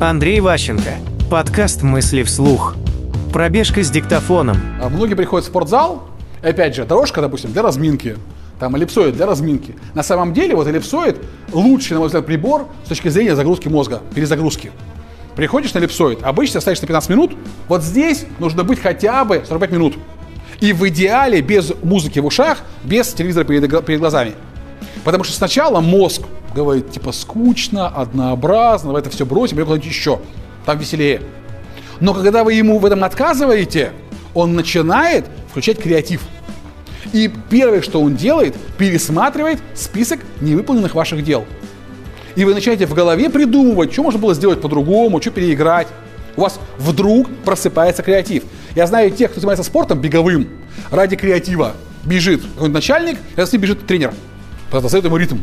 Андрей Ващенко. Подкаст «Мысли вслух». Пробежка с диктофоном. А Многие приходят в спортзал, опять же, дорожка, допустим, для разминки, там эллипсоид для разминки. На самом деле, вот эллипсоид лучший, на мой взгляд, прибор с точки зрения загрузки мозга, перезагрузки. Приходишь на эллипсоид, обычно ставишь на 15 минут, вот здесь нужно быть хотя бы 45 минут. И в идеале без музыки в ушах, без телевизора перед, перед глазами. Потому что сначала мозг говорит, типа, скучно, однообразно, давай это все бросим, пойдем куда-нибудь еще. Там веселее. Но когда вы ему в этом отказываете, он начинает включать креатив. И первое, что он делает, пересматривает список невыполненных ваших дел. И вы начинаете в голове придумывать, что можно было сделать по-другому, что переиграть. У вас вдруг просыпается креатив. Я знаю тех, кто занимается спортом беговым, ради креатива бежит какой-нибудь начальник, а ним бежит тренер. Просто дает ему ритм.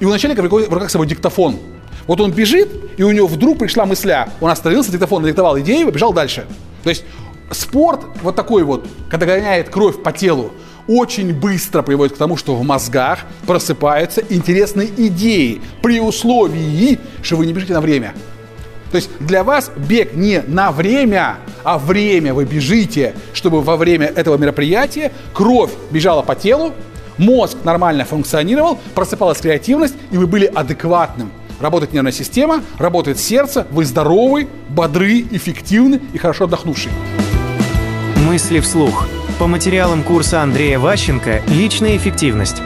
И у начальника в руках с собой диктофон. Вот он бежит, и у него вдруг пришла мысля. Он остановился, диктофон надиктовал идею побежал дальше. То есть спорт вот такой вот, когда гоняет кровь по телу, очень быстро приводит к тому, что в мозгах просыпаются интересные идеи при условии, что вы не бежите на время. То есть для вас бег не на время, а время вы бежите, чтобы во время этого мероприятия кровь бежала по телу, мозг нормально функционировал, просыпалась креативность, и вы были адекватным. Работает нервная система, работает сердце, вы здоровы, бодры, эффективны и хорошо отдохнувший. Мысли вслух. По материалам курса Андрея Ващенко «Личная эффективность».